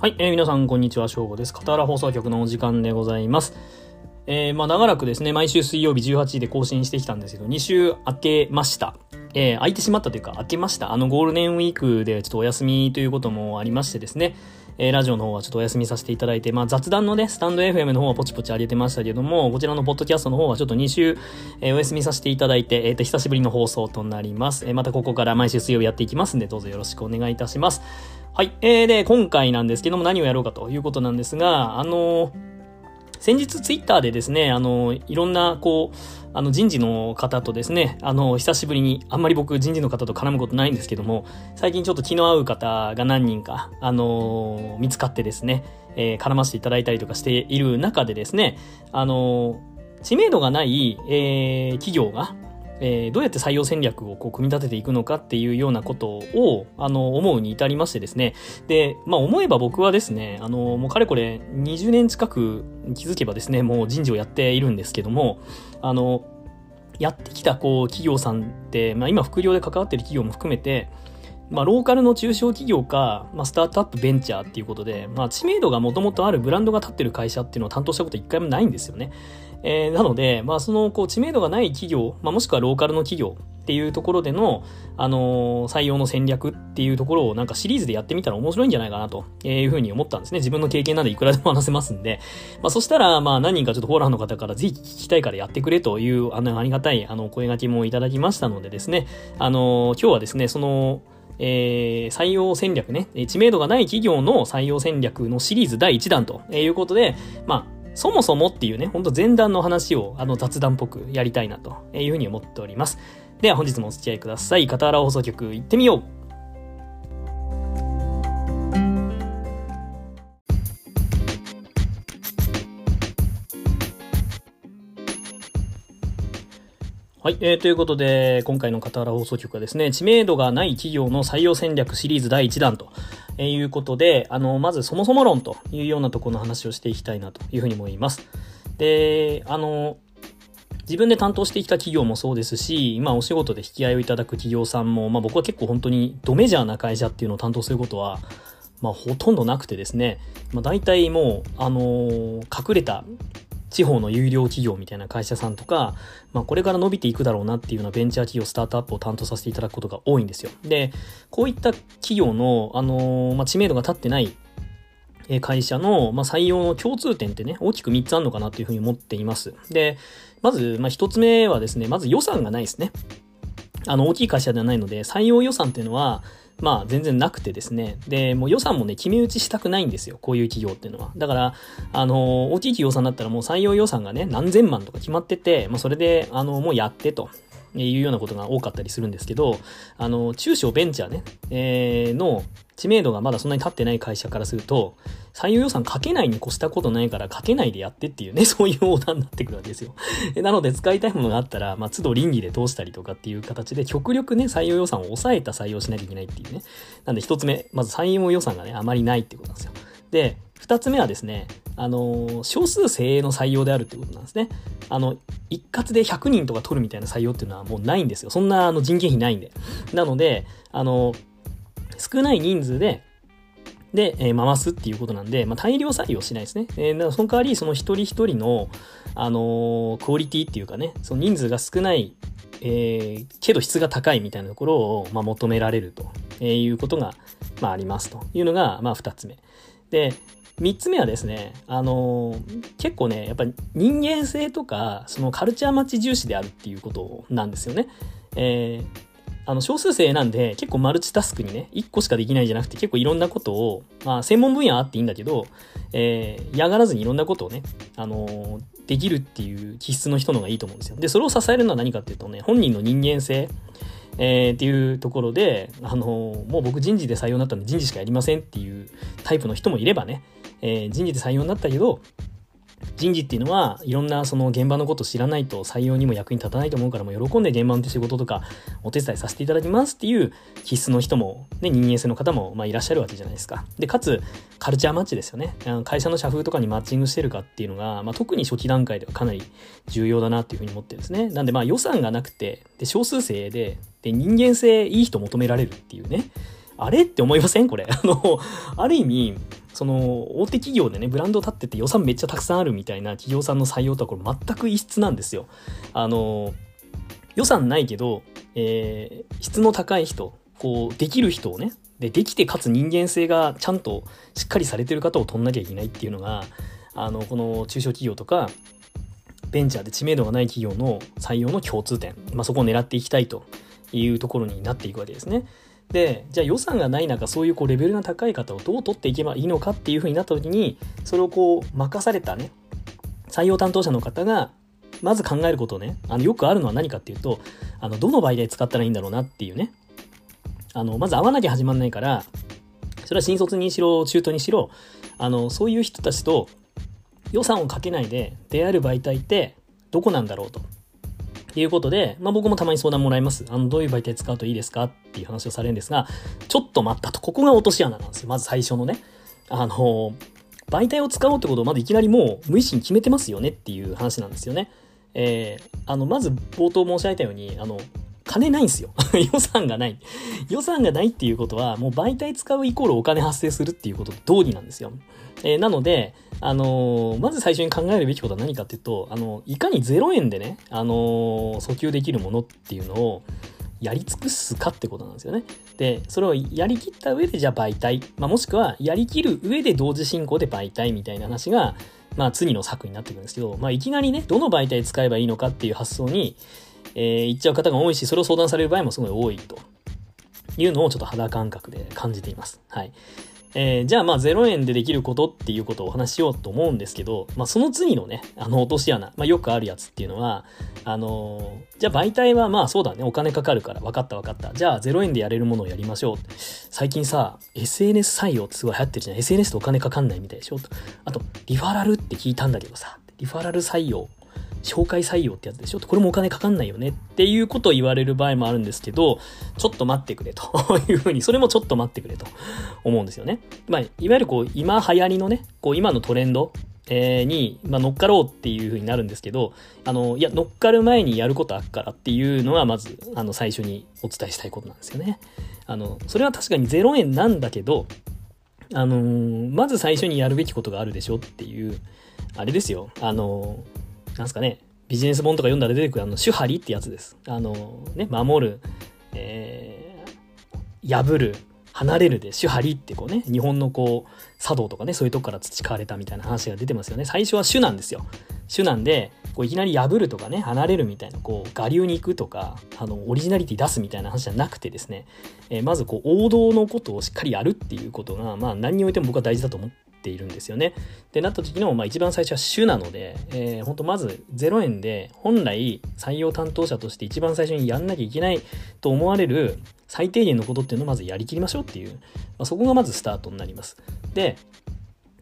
はい、えー、皆さん、こんにちは。正午です。片原放送局のお時間でございます。えー、まあ、長らくですね、毎週水曜日18時で更新してきたんですけど、2週明けました。えー、空いてしまったというか、明けました。あの、ゴールデンウィークでちょっとお休みということもありましてですね、えー、ラジオの方はちょっとお休みさせていただいて、まあ、雑談のね、スタンド FM の方はポチポチ上げてましたけども、こちらのポッドキャストの方はちょっと2週、えー、お休みさせていただいて、えっ、ー、と、久しぶりの放送となります。えー、またここから毎週水曜日やっていきますんで、どうぞよろしくお願いいたします。はい。えー、で、今回なんですけども何をやろうかということなんですが、あの先日ツイッターでですね、あのいろんな、こう、あの人事の方とですね、あの、久しぶりに、あんまり僕人事の方と絡むことないんですけども、最近ちょっと気の合う方が何人か、あの見つかってですね、えー、絡ませていただいたりとかしている中でですね、あの知名度がない、えー、企業が、えー、どうやって採用戦略をこう組み立てていくのかっていうようなことを、あの、思うに至りましてですね。で、まあ思えば僕はですね、あの、もうかれこれ20年近く気づけばですね、もう人事をやっているんですけども、あの、やってきたこう企業さんって、まあ今副業で関わってる企業も含めて、まあ、ローカルの中小企業か、まあ、スタートアップベンチャーっていうことで、まあ、知名度がもともとあるブランドが立ってる会社っていうのを担当したこと一回もないんですよね。えー、なので、まあ、その、こう、知名度がない企業、まあ、もしくはローカルの企業っていうところでの、あのー、採用の戦略っていうところをなんかシリーズでやってみたら面白いんじゃないかなというふうに思ったんですね。自分の経験なんでいくらでも話せますんで。まあ、そしたら、まあ、何人かちょっとフォーラーの方からぜひ聞きたいからやってくれという、あの、ありがたい、あの、声掛けもいただきましたのでですね、あのー、今日はですね、その、えー、採用戦略ね、知名度がない企業の採用戦略のシリーズ第1弾ということで、まあ、そもそもっていうね、ほんと前段の話をあの雑談っぽくやりたいなというふうに思っております。では本日もお付き合いください。片原放送局行ってみようはい、えー。ということで、今回の片原放送局はですね、知名度がない企業の採用戦略シリーズ第1弾とえ、いうことで、あの、まずそもそも論というようなところの話をしていきたいなというふうに思います。で、あの、自分で担当してきた企業もそうですし、今お仕事で引き合いをいただく企業さんも、まあ僕は結構本当にドメジャーな会社っていうのを担当することは、まあほとんどなくてですね、まあ大体もう、あの、隠れた地方の有料企業みたいな会社さんとか、まあ、これから伸びていくだろうなっていうようなベンチャー企業、スタートアップを担当させていただくことが多いんですよ。で、こういった企業の、あのー、まあ、知名度が立ってない会社の、まあ、採用の共通点ってね、大きく3つあるのかなというふうに思っています。で、まず、まあ、1つ目はですね、まず予算がないですね。あの、大きい会社ではないので、採用予算っていうのは、まあ全然なくてですね。で、もう予算もね、決め打ちしたくないんですよ。こういう企業っていうのは。だから、あの、大きい企業さんだったらもう採用予算がね、何千万とか決まってて、まあそれで、あの、もうやってと。いうようなことが多かったりするんですけど、あの、中小ベンチャーね、えー、の知名度がまだそんなに立ってない会社からすると、採用予算かけないに越したことないからかけないでやってっていうね、そういうオーダーになってくるわけですよ。なので使いたいものがあったら、まあ、都度倫理で通したりとかっていう形で、極力ね、採用予算を抑えた採用しなきゃいけないっていうね。なんで一つ目、まず採用予算がね、あまりないってことなんですよ。で、二つ目はですね、あの、少数精鋭の採用であるってことなんですね。あの、一括で100人とか取るみたいな採用っていうのはもうないんですよ。そんなあの人件費ないんで。なので、あの、少ない人数で、で、えー、回すっていうことなんで、まあ、大量採用しないですね。えー、だからその代わり、その一人一人の、あのー、クオリティっていうかね、その人数が少ない、え、けど質が高いみたいなところを、まあ、求められるとえいうことが、まあ、ありますというのが、まあ、二つ目。で、三つ目はですね、あのー、結構ね、やっぱり人間性とか、そのカルチャーマッチ重視であるっていうことなんですよね。えー、あの、少数生なんで、結構マルチタスクにね、1個しかできないじゃなくて、結構いろんなことを、まあ、専門分野あっていいんだけど、えー、嫌がらずにいろんなことをね、あのー、できるっていう気質の人の方がいいと思うんですよ。で、それを支えるのは何かっていうとね、本人の人間性、えー、っていうところで、あのー、もう僕人事で採用になったんで人事しかやりませんっていうタイプの人もいればね、えー、人事で採用になったけど、人事っていうのはいろんなその現場のことを知らないと採用にも役に立たないと思うからもう喜んで現場の仕事とかお手伝いさせていただきますっていう気質の人も、ね、人間性の方もまいらっしゃるわけじゃないですか。で、かつカルチャーマッチですよね。会社の社風とかにマッチングしてるかっていうのが、まあ、特に初期段階ではかなり重要だなっていうふうに思ってるんですね。なんでまあ予算がなくて、で少数生でで人間性いい人求められるっていうね。あれって思いません？これ。あの、ある意味、その大手企業でねブランド立ってて予算めっちゃたくさんあるみたいな企業さんの採用とはこれ全く異質なんですよ。あの予算ないけど、えー、質の高い人こうできる人をねでできてかつ人間性がちゃんとしっかりされてる方を取んなきゃいけないっていうのがあのこの中小企業とかベンチャーで知名度がない企業の採用の共通点、まあ、そこを狙っていきたいというところになっていくわけですね。でじゃあ予算がない中そういうこうレベルの高い方をどう取っていけばいいのかっていうふうになった時にそれをこう任されたね採用担当者の方がまず考えることをねあのよくあるのは何かっていうとあのどの媒体使ったらいいんだろうなっていうね。あのまず会わなきゃ始まんないからそれは新卒にしろ中途にしろあのそういう人たちと予算をかけないで出会える媒体ってどこなんだろうと。いうことで、まあ、僕もたまに相談もらいます。あの、どういう媒体使うといいですか？っていう話をされるんですが、ちょっと待ったと。ここが落とし穴なんですよ。まず最初のね。あの、媒体を使おうってことをまずいきなりもう無意識に決めてますよねっていう話なんですよね。えー、あの、まず冒頭申し上げたように、あの、金ないんですよ。予算がない。予算がないっていうことは、もう媒体使うイコールお金発生するっていうことと同義なんですよ。えー、なので、あのー、まず最初に考えるべきことは何かっていうと、あの、いかに0円でね、あの、訴求できるものっていうのを、やり尽くすかってことなんですよね。で、それをやりきった上でじゃあ媒体、まあ、もしくはやりきる上で同時進行で媒体みたいな話が、まあ次の策になってくるんですけど、まあいきなりね、どの媒体使えばいいのかっていう発想に、えー、言っちゃう方が多いし、それを相談される場合もすごい多いというのをちょっと肌感覚で感じています。はい。えー、じゃあまあ0円でできることっていうことをお話しようと思うんですけど、まあその次のね、あの落とし穴、まあよくあるやつっていうのは、あのー、じゃあ媒体はまあそうだね、お金かかるから分かった分かった。じゃあ0円でやれるものをやりましょう。最近さ、SNS 採用ってすごい流行ってるじゃん。SNS とお金かかんないみたいでしょあと、リファラルって聞いたんだけどさ、リファラル採用紹介採用ってやつでしょ？これもお金かかんないよねっていうことを言われる場合もあるんですけど、ちょっと待ってくれと いうふうに、それもちょっと待ってくれと思うんですよね。まあ、いわゆるこう、今流行りのね、こう、今のトレンド、えー、に、まあ、乗っかろうっていうふうになるんですけど、あの、いや、乗っかる前にやることあっからっていうのが、まず、あの、最初にお伝えしたいことなんですよね。あの、それは確かに0円なんだけど、あのー、まず最初にやるべきことがあるでしょっていう、あれですよ。あのーなんすかね、ビジネス本とか読んだら出てくるあの、手張りってやつです。あの、ね、守る、えー、破る、離れるで手張りってこうね、日本のこう、茶道とかね、そういうとこから培われたみたいな話が出てますよね。最初は主なんですよ。主なんで、こういきなり破るとかね、離れるみたいな、こう、我流に行くとか、あの、オリジナリティ出すみたいな話じゃなくてですね、えー、まずこう、王道のことをしっかりやるっていうことが、まあ、何においても僕は大事だと思っているんですよね。で、なった時の、まあ、一番最初は主なので、えー、本当まず0円で、本来採用担当者として一番最初にやんなきゃいけないと思われる最低限のことっていうのをまずやりきりましょうっていう、まあ、そこがまずスタートになります。で、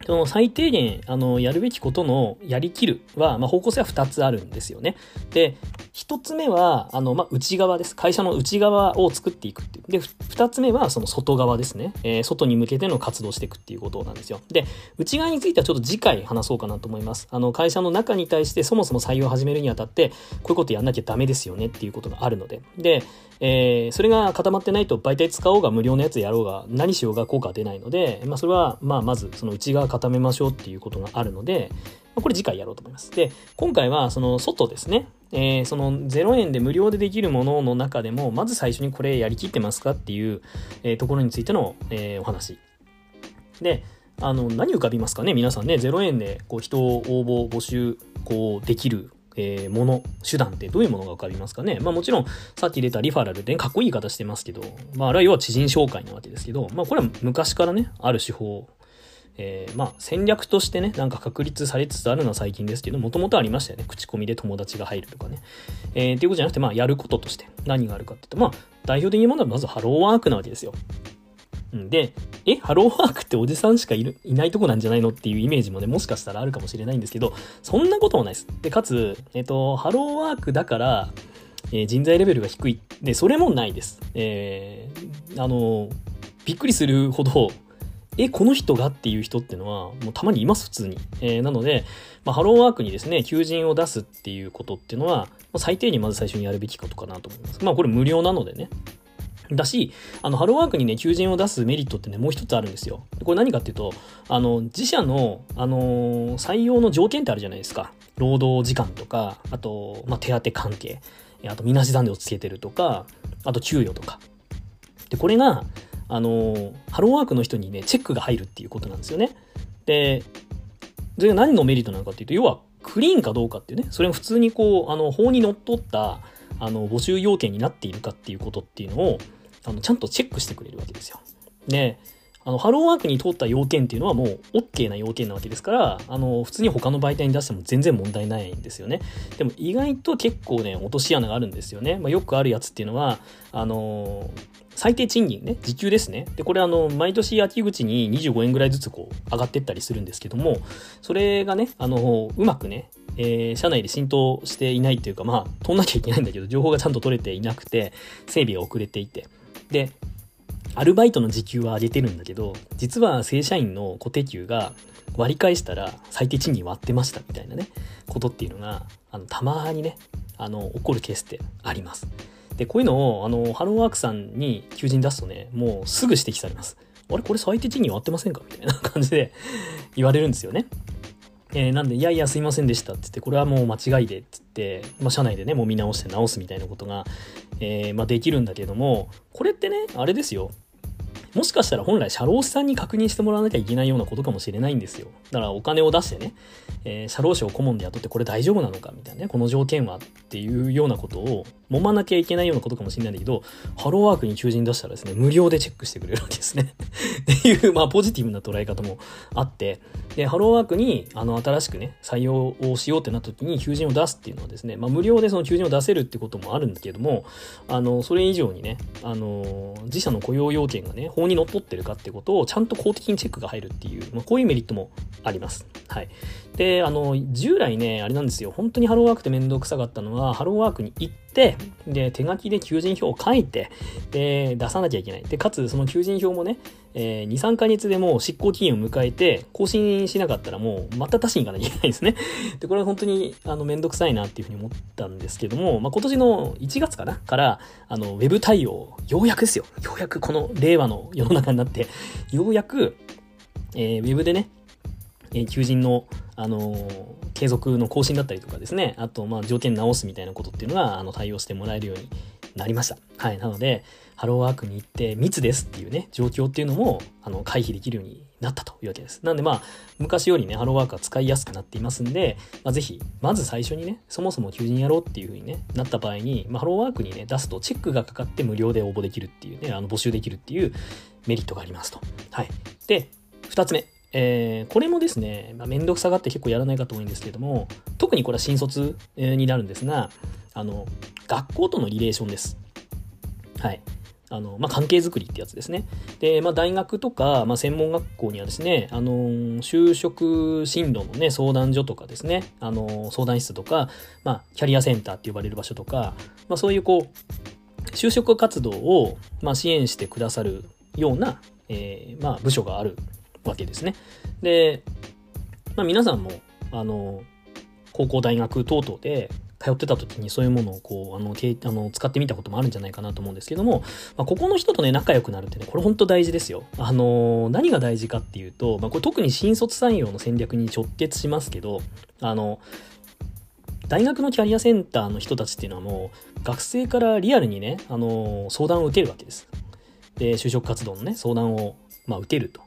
その最低限、あの、やるべきことのやりきるは、まあ、方向性は2つあるんですよね。で、1つ目は、あの、まあ、内側です。会社の内側を作っていくっていう。で、2つ目は、その外側ですね。えー、外に向けての活動していくっていうことなんですよ。で、内側についてはちょっと次回話そうかなと思います。あの、会社の中に対してそもそも採用を始めるにあたって、こういうことやんなきゃダメですよねっていうことがあるので。で、えー、それが固まってないと媒体使おうが無料のやつやろうが何しようが効果は出ないので、まあ、それは、まあ、まずその内側固めましょうっていうことがあるので、これ次回やろうと思います。で、今回はその外ですね。えー、その0円で無料でできるものの中でも、まず最初にこれやりきってますかっていう、えー、ところについての、えー、お話。で、あの、何浮かびますかね皆さんね、0円でこう人を応募、募集、こうできるえー、もの、手段ってどういうものが分かりますかねまあもちろん、さっき出たリファラルで、ね、かっこいい言い方してますけど、まああれは要は知人紹介なわけですけど、まあこれは昔からね、ある手法、えー、まあ戦略としてね、なんか確立されつつあるのは最近ですけど、もともとありましたよね。口コミで友達が入るとかね。えー、っていうことじゃなくて、まあやることとして何があるかって言うと、まあ代表的なものはまずハローワークなわけですよ。で、え、ハローワークっておじさんしかいるいないとこなんじゃないの？っていうイメージもね、もしかしたらあるかもしれないんですけど、そんなこともないです。で、かつ、えっと、ハローワークだから、えー、人材レベルが低い。で、それもないです。えー、あの、びっくりするほど、え、この人がっていう人っていうのは、もうたまにいます、普通に。えー、なので、まあ、ハローワークにですね、求人を出すっていうことっていうのは、まあ、最低限まず最初にやるべきことかなと思います。まあ、これ無料なのでね。だし、あの、ハローワークにね、求人を出すメリットってね、もう一つあるんですよ。これ何かっていうと、あの、自社の、あのー、採用の条件ってあるじゃないですか。労働時間とか、あと、まあ、手当関係、あと、みなし残念をつけてるとか、あと、給与とか。で、これが、あの、ハローワークの人にね、チェックが入るっていうことなんですよね。で、それが何のメリットなのかっていうと、要は、クリーンかどうかっていうね、それが普通にこう、あの、法にのっとった、あの、募集要件になっているかっていうことっていうのを、あの、ちゃんとチェックしてくれるわけですよ。で、あの、ハローワークに通った要件っていうのはもう OK な要件なわけですから、あの、普通に他の媒体に出しても全然問題ないんですよね。でも意外と結構ね、落とし穴があるんですよね。まあ、よくあるやつっていうのは、あの最低賃金ね、時給ですね。で、これあの、毎年秋口に25円ぐらいずつこう、上がってったりするんですけども、それがね、あの、うまくね、えー、社内で浸透していないというか、まあ、取んなきゃいけないんだけど、情報がちゃんと取れていなくて、整備が遅れていて。で、アルバイトの時給は上げてるんだけど、実は正社員の固定給が割り返したら最低賃金割ってましたみたいなね、ことっていうのが、あの、たまにね、あの、起こるケースってあります。で、こういうのを、あの、ハローワークさんに求人出すとね、もうすぐ指摘されます。あれ？これ最低賃金割ってませんか？みたいな感じで 言われるんですよね。えー、なんで、いやいや、すいませんでしたって言って、これはもう間違いでって言って、まあ、社内でね、もう見直して直すみたいなことが、えー、まあ、できるんだけども、これってね、あれですよ。もしかしたら本来社労士さんに確認してもらわなきゃいけないようなことかもしれないんですよ。だからお金を出してね、えー、社労士を顧問で雇ってこれ大丈夫なのかみたいなね、この条件はっていうようなことを揉まなきゃいけないようなことかもしれないんだけど、ハローワークに求人出したらですね、無料でチェックしてくれるわけですね。っていう、まあポジティブな捉え方もあって、で、ハローワークにあの新しくね、採用をしようってなった時に求人を出すっていうのはですね、まあ無料でその求人を出せるってこともあるんだけども、あの、それ以上にね、あの、自社の雇用要件がね、法にのっとってるかってことをちゃんと公的にチェックが入るっていう、まあこういうメリットもあります。はい。で、あの、従来ね、あれなんですよ。本当にハローワークって面倒くさかったのは、ハローワークに行って、で、手書きで求人票を書いて、で、出さなきゃいけない。で、かつ、その求人票もね、えー、2、3ヶ月でもう執行期限を迎えて、更新しなかったらもう、また出しに行かなきゃいけないですね。で、これは本当に、あの、めんどくさいなっていうふうに思ったんですけども、まあ、今年の1月かな？から、あの、ウェブ対応、ようやくですよ。ようやくこの令和の世の中になって、ようやく、えー、ウェブでね、え、求人の、あのー、継続の更新だったりとかですね、あと、まあ、条件直すみたいなことっていうのが、あの、対応してもらえるようになりました。はい。なので、ハローワークに行って密ですっていうね、状況っていうのも、あの、回避できるようになったというわけです。なんでまあ、昔よりね、ハローワークは使いやすくなっていますんで、まあ、ぜひ、まず最初にね、そもそも求人やろうっていう風にね、なった場合に、まあ、ハローワークにね、出すとチェックがかかって無料で応募できるっていうね、あの、募集できるっていうメリットがありますと。はい。で、二つ目。えー、これもですね、まあ、めんどくさがって結構やらない方多いんですけども、特にこれは新卒になるんですが、あの、学校とのリレーションです。はい。あの、まあ、関係づくりってやつですね。で、まあ、大学とか、まあ、専門学校にはですね、あの就職進路のね、相談所とかですね、あの相談室とか、まあ、キャリアセンターって呼ばれる場所とか、まあ、そういうこう、就職活動を、まあ、支援してくださるような、えー、まあ、部署があるわけですね。で、まあ、皆さんも、あの、高校、大学等々で通ってた時にそういうものをこう、あの、けあの使ってみたこともあるんじゃないかなと思うんですけども、まあ、ここの人とね、仲良くなるってね、これ本当大事ですよ。あの、何が大事かっていうと、まあ、これ特に新卒採用の戦略に直結しますけど、あの、大学のキャリアセンターの人たちっていうのはもう、学生からリアルにね、あの、相談を受けるわけです。で、就職活動のね、相談を、まあ、受けると。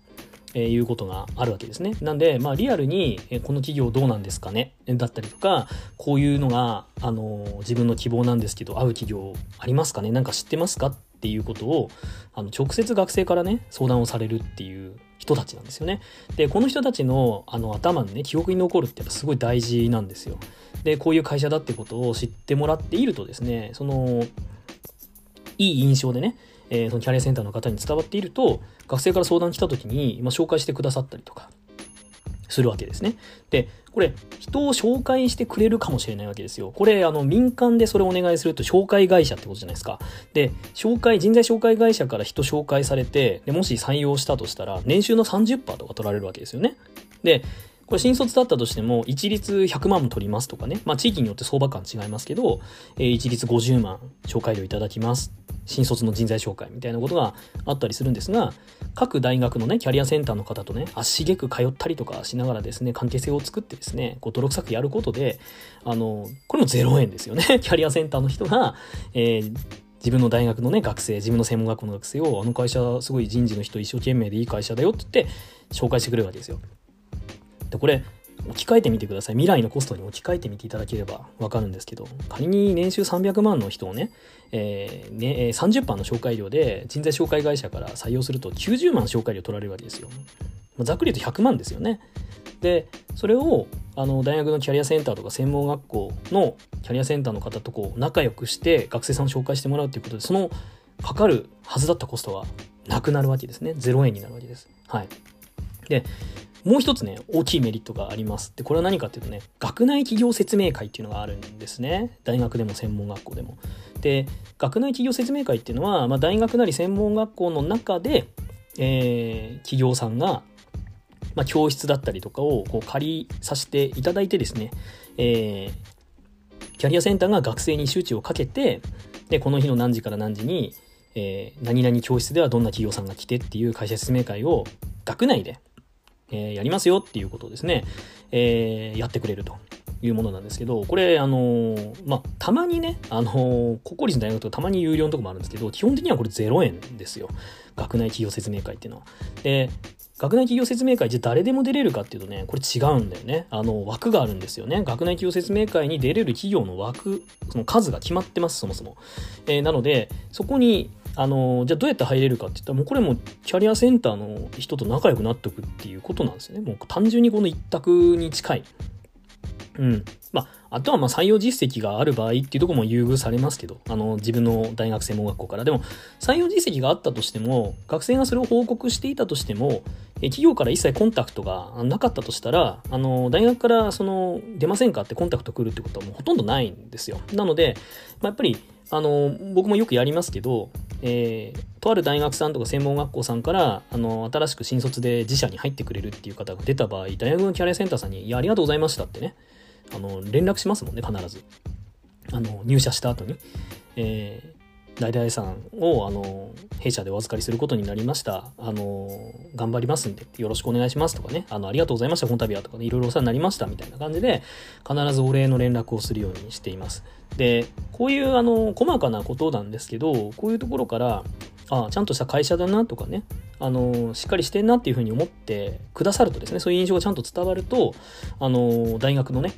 えー、いうことがあるわけですね。なんで、まあ、リアルに、えこの企業どうなんですかね？だったりとか、こういうのが、あの、自分の希望なんですけど、合う企業ありますかね？なんか知ってますか？っていうことを、あの、直接学生からね、相談をされるっていう人たちなんですよね。で、この人たちの、あの、頭にね、記憶に残るってやっぱすごい大事なんですよ。で、こういう会社だってことを知ってもらっているとですね、その、いい印象でね、えー、そのキャリアセンターの方に伝わっていると、学生から相談来た時に、まあ、紹介してくださったりとか、するわけですね。で、これ、人を紹介してくれるかもしれないわけですよ。これ、あの、民間でそれをお願いすると、紹介会社ってことじゃないですか。で、紹介、人材紹介会社から人紹介されて、でもし採用したとしたら、年収の30%とか取られるわけですよね。で、これ新卒だったとしても、一律100万も取りますとかね。まあ地域によって相場感違いますけど、えー、一律50万紹介料いただきます。新卒の人材紹介みたいなことがあったりするんですが、各大学のね、キャリアセンターの方とね、足げく通ったりとかしながらですね、関係性を作ってですね、こう泥臭くやることで、あの、これも0円ですよね。キャリアセンターの人が、えー自分の大学のね、学生、自分の専門学校の学生を、あの会社、すごい人事の人一生懸命でいい会社だよって言って、紹介してくれるわけですよ。で、これ、置き換えてみてください。未来のコストに置き換えてみていただければわかるんですけど、仮に年収300万の人をね、えー、ね30番の紹介料で人材紹介会社から採用すると90万紹介料取られるわけですよ。ざっくり言うと100万ですよね。で、それをあの大学のキャリアセンターとか専門学校のキャリアセンターの方とこう仲良くして学生さんを紹介してもらうということで、そのかかるはずだったコストはなくなるわけですね。0円になるわけです。はい。で、もう一つね、大きいメリットがあります。で、これは何かっていうとね、学内企業説明会っていうのがあるんですね。大学でも専門学校でも。で、学内企業説明会っていうのは、まあ、大学なり専門学校の中で、えー、企業さんが、まあ、教室だったりとかをこう借りさせていただいてですね、えー、キャリアセンターが学生に周知をかけて、で、この日の何時から何時に、えー、何々教室ではどんな企業さんが来てっていう会社説明会を学内でえー、やりますよっていうことをですね、えー、やってくれるというものなんですけど、これ、あの、まあ、たまにね、あのー、国公立の大学とかたまに有料のとこもあるんですけど、基本的にはこれ0円ですよ。学内企業説明会っていうのは。で、学内企業説明会じゃ誰でも出れるかっていうとね、これ違うんだよね。あの、枠があるんですよね。学内企業説明会に出れる企業の枠、その数が決まってます、そもそも。えー、なので、そこにあのじゃあどうやって入れるかって言ったらもうこれもキャリアセンターの人と仲良くなっておくっていうことなんですよね。もう単純にこの一択に近い。うん。まああとはまあ採用実績がある場合っていうとこも優遇されますけどあの自分の大学専門学校から。でも採用実績があったとしても学生がそれを報告していたとしてもえ企業から一切コンタクトがなかったとしたら、あの、大学からその、出ませんかってコンタクト来るってことはもうほとんどないんですよ。なので、まあ、やっぱり、あの、僕もよくやりますけど、えー、とある大学さんとか専門学校さんから、あの、新しく新卒で自社に入ってくれるっていう方が出た場合、大学のキャリアセンターさんに、いや、ありがとうございましたってね、あの、連絡しますもんね、必ず。あの、入社した後に。え大々さんをあの弊社でお預かりすることになりました。あの頑張りますんでよろしくお願いしますとかね。あのありがとうございましたこの度はとかね。いろいろお世話になりましたみたいな感じで必ずお礼の連絡をするようにしています。でこういうあの細かなことなんですけどこういうところからあちゃんとした会社だなとかね。あのしっかりしてんなっていうふうに思ってくださるとですねそういう印象がちゃんと伝わるとあの大学のね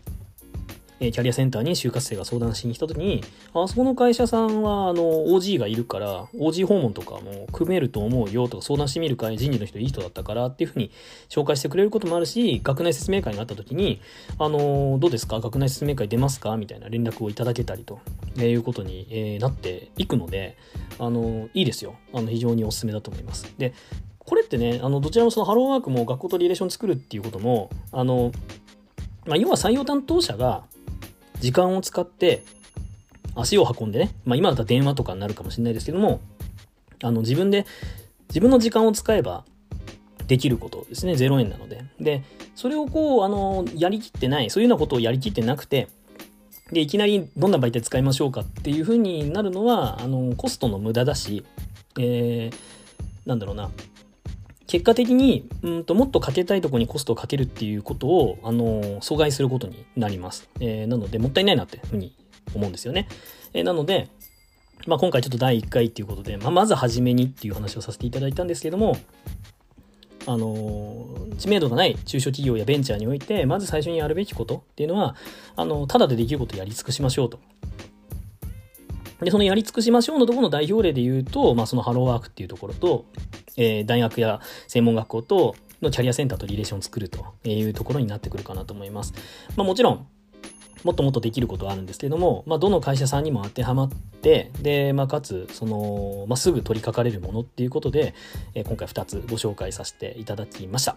えキャリアセンターに就活生が相談しに来た時に、あそこの会社さんは、あの、OG がいるから、OG 訪問とかも組めると思うよとか相談してみる会人事の人いい人だったからっていうふうに紹介してくれることもあるし、学内説明会があった時に、あの、どうですか？学内説明会出ますか？みたいな連絡をいただけたりと、えいうことに、えなっていくので、あの、いいですよ。あの、非常におすすめだと思います。で、これってね、あの、どちらもそのハローワークも学校とリレーション作るっていうことも、あの、まあ、要は採用担当者が時間を使って足を運んでね、まあ今だったら電話とかになるかもしれないですけども、あの自分で、自分の時間を使えばできることですね。0円なので。で、それをこう、あの、やりきってない、そういうようなことをやりきってなくて、で、いきなりどんな媒体使いましょうかっていうふうになるのは、あの、コストの無駄だし、えー、なんだろうな、結果的にうんともっとかけたいところにコストをかけるっていうことを、あの阻害することになります。えー、なのでもったいないなっていうふうに思うんですよね。えー、なので、まあ、今回ちょっと第1回っていうことで、まあ、まず初めにっていう話をさせていただいたんですけども、あの知名度がない中小企業やベンチャーにおいて、まず最初にやるべきことっていうのは、あの、ただでできることをやり尽くしましょうと。で、そのやり尽くしましょうのところの代表例で言うと、まあ、そのハローワークっていうところと、えー、大学や専門学校とのキャリアセンターとリレーションを作るというところになってくるかなと思います。まあ、もちろん、もっともっとできることはあるんですけども、まあ、どの会社さんにも当てはまって、で、まあ、かつ、その、まあ、すぐ取り掛かれるものっていうことで、えー、今回2つご紹介させていただきました。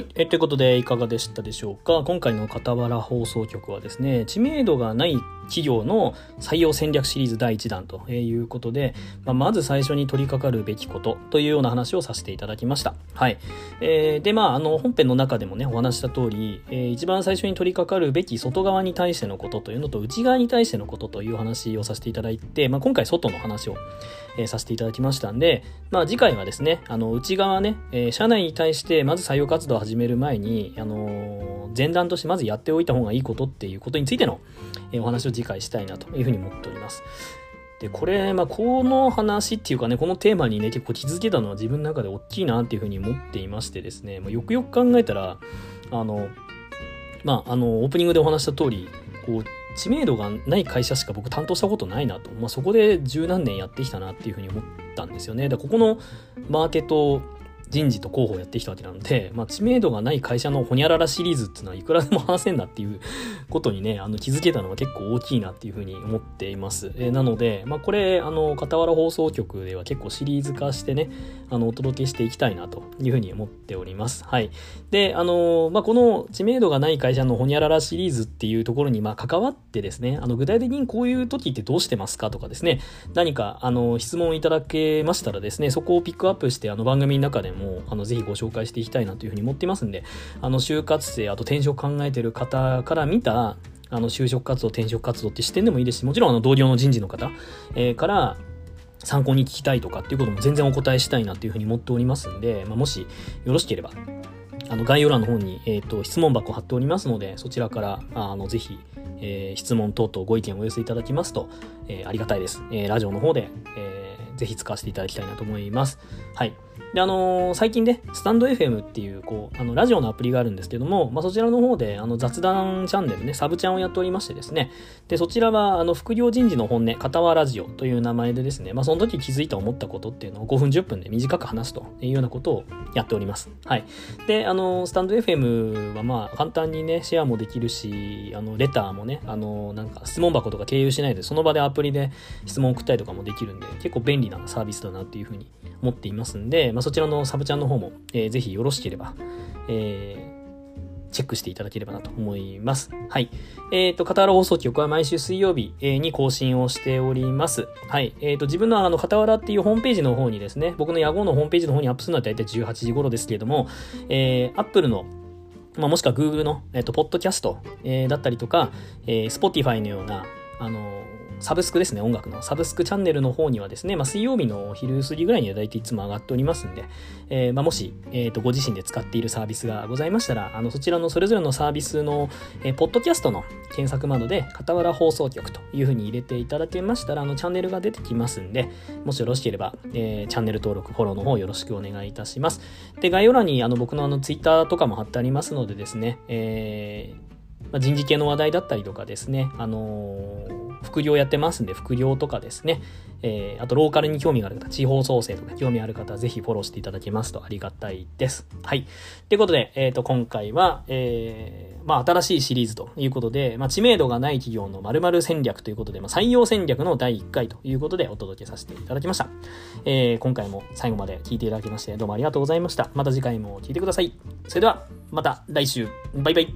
はい。えということで、いかがでしたでしょうか？今回の傍ら放送局はですね、知名度がない企業の採用戦略シリーズ第1弾ということで、まあ、まず最初に取り掛かるべきことというような話をさせていただきました。はい。えー、で、まあ、あの、本編の中でもね、お話した通り、えー、一番最初に取り掛かるべき外側に対してのことというのと、内側に対してのことという話をさせていただいて、まあ、今回外の話を、えー、させていただきましたんで、まあ、次回はですね、あの、内側ね、えー、社内に対してまず採用活動を始める前に、あのー、前段としてまずやっておいた方がいいことっていうことについての、えー、お話を次回したいなというふうに思っております。で、これ、まあ、この話っていうかね、このテーマにね、結構気づけたのは自分の中で大きいなっていうふうに思っていましてですね、まあ、よくよく考えたら、あの、まあ、あの、オープニングでお話した通り、こう、知名度がない会社しか僕担当したことないなと、まあ、そこで十何年やってきたなっていうふうに思ったんですよね。でここのマーケット人事と広報やってきたわけなんで、まあ、知名度がない会社のホニャララシリーズっていうのはいくらでも話せんなっていうことにね、あの気づけたのは結構大きいなっていうふうに思っています。えー、なので、まあ、これ、あの、傍ら放送局では結構シリーズ化してね、あの、お届けしていきたいなというふうに思っております。はい。で、あの、まあ、この知名度がない会社のホニャララシリーズっていうところに、ま、関わってですね、あの、具体的にこういう時ってどうしてますかとかですね、何か、あの、質問いただけましたらですね、そこをピックアップして、あの、番組の中でも、あの、ぜひご紹介していきたいなというふうに思っていますんで、あの、就活生、あと転職考えてる方から見た、あの、就職活動、転職活動って視点でもいいですし、もちろん、あの、同僚の人事の方、えー、から、参考に聞きたいとかっていうことも全然お答えしたいなというふうに思っておりますんで、まあ、もしよろしければ、あの概要欄の方に、えーと、質問箱貼っておりますので、そちらからあのぜひ、えー、質問等々ご意見をお寄せいただきますと、えー、ありがたいです。えー、ラジオの方で、えー、ぜひ使わせていただきたいなと思います。はい。で、あのー、最近ね、スタンド FM っていう、こう、あの、ラジオのアプリがあるんですけども、まあ、そちらの方で、あの、雑談チャンネルね、サブチャンをやっておりましてですね、で、そちらは、あの、副業人事の本音、片輪ラジオという名前でですね、まあ、その時気づいた思ったことっていうのを5分10分で短く話すというようなことをやっております。はい。で、あの、スタンド FM は、まあ、簡単にね、シェアもできるし、あの、レターもね、あの、なんか、質問箱とか経由しないで、その場でアプリで質問送ったりとかもできるんで、結構便利なサービスだなっていうふうに思っていますんで、まあ、そちらのサブチャンの方も、えー、ぜひよろしければ、えー、チェックしていただければなと思います。はい。えっ、ー、と、片原放送局は毎週水曜日に更新をしております。はい。えっ、ー、と、自分のあの、片原っていうホームページの方にですね、僕の野号のホームページの方にアップするのは大体18時頃ですけれども、えー、Apple のまあ、もしくは Google の、えっ、ー、と、ポッドキャスト、えー、だったりとか、えー、Spotify のような、あのサブスクですね、音楽の。サブスクチャンネルの方にはですね、まあ、水曜日の昼過ぎぐらいには大体いつも上がっておりますんで、えー、まあ、もし、えー、と、ご自身で使っているサービスがございましたら、あの、そちらのそれぞれのサービスの、えー、ポッドキャストの検索窓で、傍ら放送局というふうに入れていただけましたら、あの、チャンネルが出てきますんで、もしよろしければ、えー、チャンネル登録、フォローの方よろしくお願いいたします。で、概要欄に、あの、僕のあの、ツイッターとかも貼ってありますのでですね、えー、まあ、人事系の話題だったりとかですね、あのー、副業やってますんで、副業とかですね、えー、あとローカルに興味がある方、地方創生とか興味ある方はぜひフォローしていただけますとありがたいです。はい。ということで、えっ、ー、と、今回は、えー、まあ、新しいシリーズということで、まあ、知名度がない企業の〇〇戦略ということで、まあ、採用戦略の第1回ということでお届けさせていただきました。えー、今回も最後まで聞いていただきまして、どうもありがとうございました。また次回も聞いてください。それでは、また来週。バイバイ。